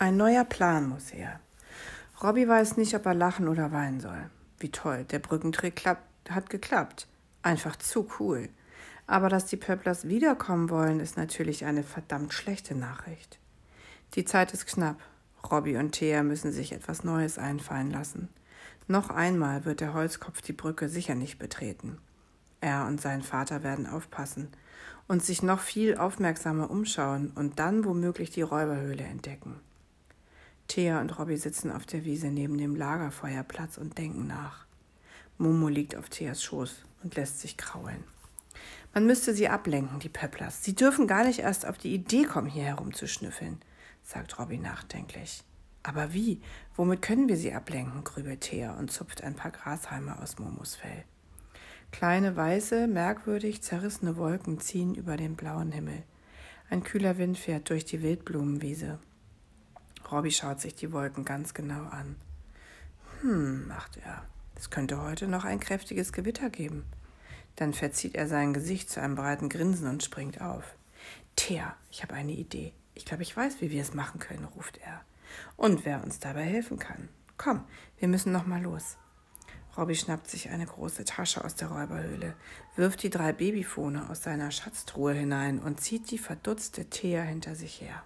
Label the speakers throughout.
Speaker 1: Ein neuer Plan muss her. Robby weiß nicht, ob er lachen oder weinen soll. Wie toll, der Brückentrick hat geklappt. Einfach zu cool. Aber dass die Pöpplers wiederkommen wollen, ist natürlich eine verdammt schlechte Nachricht. Die Zeit ist knapp. Robby und Thea müssen sich etwas Neues einfallen lassen. Noch einmal wird der Holzkopf die Brücke sicher nicht betreten. Er und sein Vater werden aufpassen und sich noch viel aufmerksamer umschauen und dann womöglich die Räuberhöhle entdecken. Thea und Robby sitzen auf der Wiese neben dem Lagerfeuerplatz und denken nach. Momo liegt auf Theas Schoß und lässt sich kraulen. Man müsste sie ablenken, die Pöpplers. Sie dürfen gar nicht erst auf die Idee kommen, hier herumzuschnüffeln, sagt Robby nachdenklich. Aber wie? Womit können wir sie ablenken? grübelt Thea und zupft ein paar Grashalme aus Momos Fell. Kleine weiße, merkwürdig zerrissene Wolken ziehen über den blauen Himmel. Ein kühler Wind fährt durch die Wildblumenwiese. Robby schaut sich die Wolken ganz genau an. Hm, macht er. Es könnte heute noch ein kräftiges Gewitter geben. Dann verzieht er sein Gesicht zu einem breiten Grinsen und springt auf. Thea, ich habe eine Idee. Ich glaube, ich weiß, wie wir es machen können, ruft er. Und wer uns dabei helfen kann. Komm, wir müssen noch mal los. Robby schnappt sich eine große Tasche aus der Räuberhöhle, wirft die drei Babyfone aus seiner Schatztruhe hinein und zieht die verdutzte Thea hinter sich her.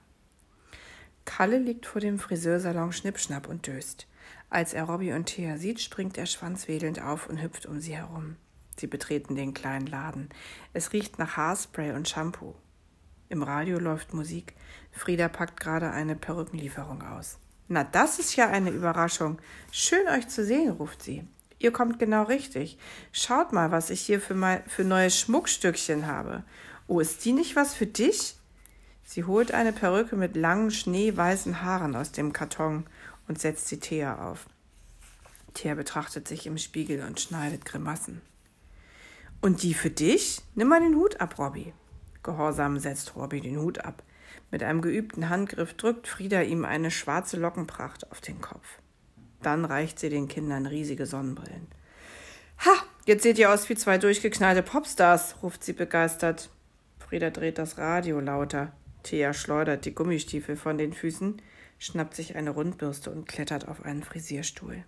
Speaker 1: Kalle liegt vor dem Friseursalon Schnippschnapp und döst. Als er Robby und Thea sieht, springt er schwanzwedelnd auf und hüpft um sie herum. Sie betreten den kleinen Laden. Es riecht nach Haarspray und Shampoo. Im Radio läuft Musik. Frieda packt gerade eine Perückenlieferung aus. Na, das ist ja eine Überraschung. Schön euch zu sehen, ruft sie. Ihr kommt genau richtig. Schaut mal, was ich hier für, mein, für neue Schmuckstückchen habe. Oh, ist die nicht was für dich? Sie holt eine Perücke mit langen, schneeweißen Haaren aus dem Karton und setzt sie Thea auf. Thea betrachtet sich im Spiegel und schneidet Grimassen. Und die für dich? Nimm mal den Hut ab, Robby. Gehorsam setzt Robby den Hut ab. Mit einem geübten Handgriff drückt Frieda ihm eine schwarze Lockenpracht auf den Kopf. Dann reicht sie den Kindern riesige Sonnenbrillen. Ha, jetzt seht ihr aus wie zwei durchgeknallte Popstars, ruft sie begeistert. Frieda dreht das Radio lauter. Thea schleudert die Gummistiefel von den Füßen, schnappt sich eine Rundbürste und klettert auf einen Frisierstuhl.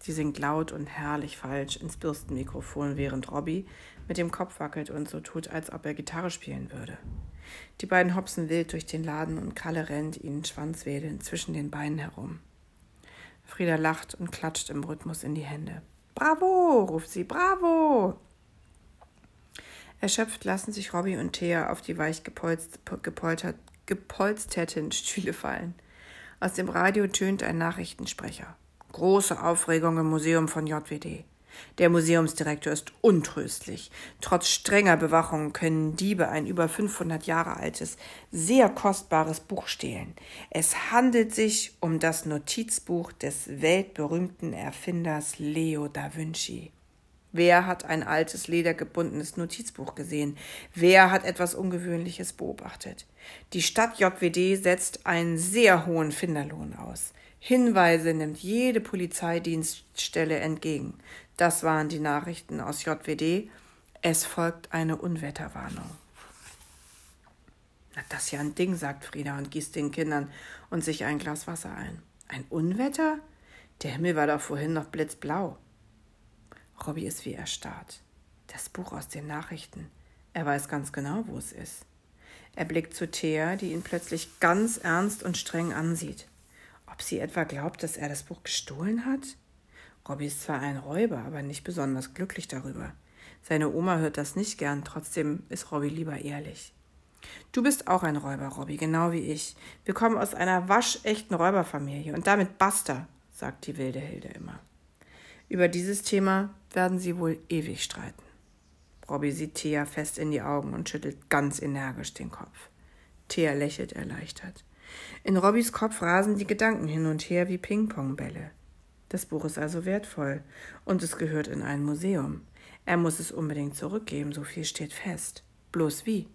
Speaker 1: Sie singt laut und herrlich falsch ins Bürstenmikrofon, während Robby mit dem Kopf wackelt und so tut, als ob er Gitarre spielen würde. Die beiden hopsen wild durch den Laden und Kalle rennt ihnen schwanzwedelnd zwischen den Beinen herum. Frieda lacht und klatscht im Rhythmus in die Hände. Bravo, ruft sie, bravo! Erschöpft lassen sich Robby und Thea auf die weich gepolsterten Stühle fallen. Aus dem Radio tönt ein Nachrichtensprecher. Große Aufregung im Museum von JWD. Der Museumsdirektor ist untröstlich. Trotz strenger Bewachung können Diebe ein über 500 Jahre altes, sehr kostbares Buch stehlen. Es handelt sich um das Notizbuch des weltberühmten Erfinders Leo da Vinci. Wer hat ein altes, ledergebundenes Notizbuch gesehen? Wer hat etwas Ungewöhnliches beobachtet? Die Stadt JWD setzt einen sehr hohen Finderlohn aus. Hinweise nimmt jede Polizeidienststelle entgegen. Das waren die Nachrichten aus JWD. Es folgt eine Unwetterwarnung. Na, das ist ja ein Ding, sagt Frieda und gießt den Kindern und sich ein Glas Wasser ein. Ein Unwetter? Der Himmel war doch vorhin noch blitzblau. Robby ist wie erstarrt. Das Buch aus den Nachrichten. Er weiß ganz genau, wo es ist. Er blickt zu Thea, die ihn plötzlich ganz ernst und streng ansieht. Ob sie etwa glaubt, dass er das Buch gestohlen hat? Robby ist zwar ein Räuber, aber nicht besonders glücklich darüber. Seine Oma hört das nicht gern, trotzdem ist Robby lieber ehrlich. Du bist auch ein Räuber, Robby, genau wie ich. Wir kommen aus einer waschechten Räuberfamilie und damit basta, sagt die wilde Hilde immer. Über dieses Thema werden sie wohl ewig streiten. Robby sieht Thea fest in die Augen und schüttelt ganz energisch den Kopf. Thea lächelt erleichtert. In Robbys Kopf rasen die Gedanken hin und her wie Ping-Pong-Bälle. Das Buch ist also wertvoll und es gehört in ein Museum. Er muss es unbedingt zurückgeben, so viel steht fest. Bloß wie?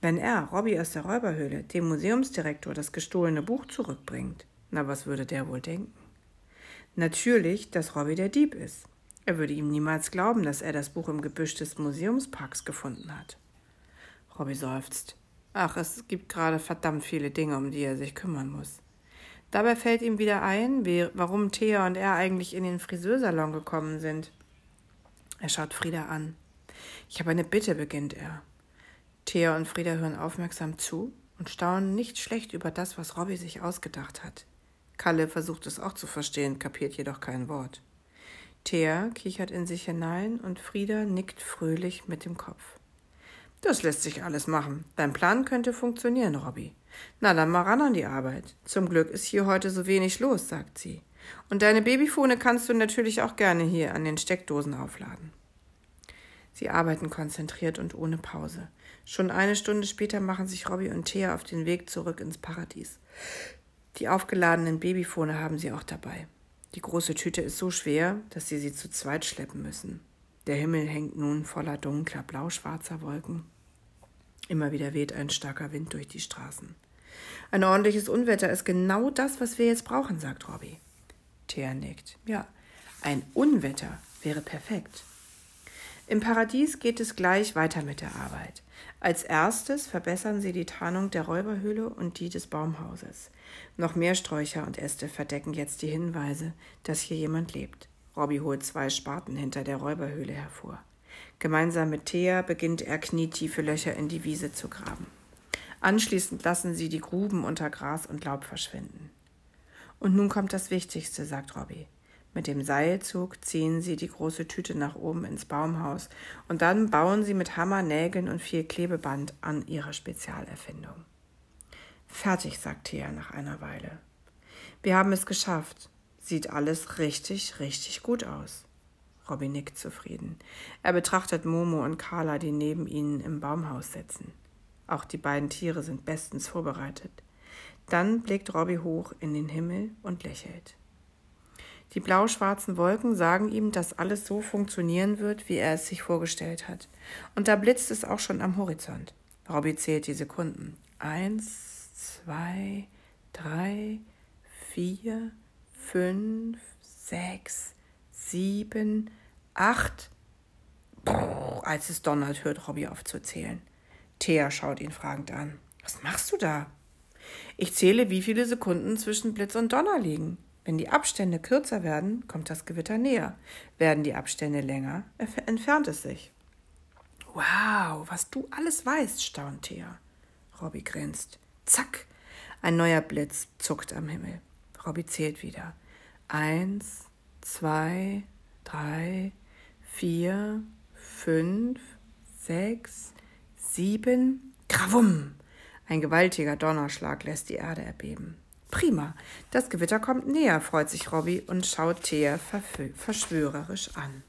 Speaker 1: Wenn er, Robby aus der Räuberhöhle, dem Museumsdirektor das gestohlene Buch zurückbringt, na was würde der wohl denken? Natürlich, dass Robby der Dieb ist. Er würde ihm niemals glauben, dass er das Buch im Gebüsch des Museumsparks gefunden hat. Robby seufzt. Ach, es gibt gerade verdammt viele Dinge, um die er sich kümmern muss. Dabei fällt ihm wieder ein, warum Thea und er eigentlich in den Friseursalon gekommen sind. Er schaut Frieda an. Ich habe eine Bitte, beginnt er. Thea und Frieda hören aufmerksam zu und staunen nicht schlecht über das, was Robby sich ausgedacht hat. Kalle versucht es auch zu verstehen, kapiert jedoch kein Wort. Thea kichert in sich hinein und Frieda nickt fröhlich mit dem Kopf. Das lässt sich alles machen. Dein Plan könnte funktionieren, Robby. Na, dann mal ran an die Arbeit. Zum Glück ist hier heute so wenig los, sagt sie. Und deine Babyfone kannst du natürlich auch gerne hier an den Steckdosen aufladen. Sie arbeiten konzentriert und ohne Pause. Schon eine Stunde später machen sich Robby und Thea auf den Weg zurück ins Paradies. Die aufgeladenen Babyfone haben sie auch dabei. Die große Tüte ist so schwer, dass sie sie zu zweit schleppen müssen. Der Himmel hängt nun voller dunkler, blau-schwarzer Wolken. Immer wieder weht ein starker Wind durch die Straßen. Ein ordentliches Unwetter ist genau das, was wir jetzt brauchen, sagt Robby. Thea nickt. Ja, ein Unwetter wäre perfekt. Im Paradies geht es gleich weiter mit der Arbeit. Als erstes verbessern sie die Tarnung der Räuberhöhle und die des Baumhauses. Noch mehr Sträucher und Äste verdecken jetzt die Hinweise, dass hier jemand lebt. Robby holt zwei Spaten hinter der Räuberhöhle hervor. Gemeinsam mit Thea beginnt er knietiefe Löcher in die Wiese zu graben. Anschließend lassen sie die Gruben unter Gras und Laub verschwinden. Und nun kommt das Wichtigste, sagt Robby. Mit dem Seilzug ziehen sie die große Tüte nach oben ins Baumhaus und dann bauen sie mit Hammer, Nägeln und viel Klebeband an ihre Spezialerfindung. Fertig, sagt Thea nach einer Weile. Wir haben es geschafft. Sieht alles richtig, richtig gut aus. Robby nickt zufrieden. Er betrachtet Momo und Carla, die neben ihnen im Baumhaus sitzen. Auch die beiden Tiere sind bestens vorbereitet. Dann blickt Robby hoch in den Himmel und lächelt. Die blau-schwarzen Wolken sagen ihm, dass alles so funktionieren wird, wie er es sich vorgestellt hat. Und da blitzt es auch schon am Horizont. Robby zählt die Sekunden. Eins, zwei, drei, vier, fünf, sechs, sieben, acht. Brrr, als es donnert, hört Robby auf zu zählen. Thea schaut ihn fragend an. Was machst du da? Ich zähle, wie viele Sekunden zwischen Blitz und Donner liegen. Wenn die Abstände kürzer werden, kommt das Gewitter näher. Werden die Abstände länger, entfernt es sich. Wow, was du alles weißt, staunt Thea. Robby grinst. Zack, ein neuer Blitz zuckt am Himmel. Robby zählt wieder. Eins, zwei, drei, vier, fünf, sechs, sieben. Krawum! Ein gewaltiger Donnerschlag lässt die Erde erbeben. Prima. Das Gewitter kommt näher, freut sich Robby und schaut Thea verschwörerisch an.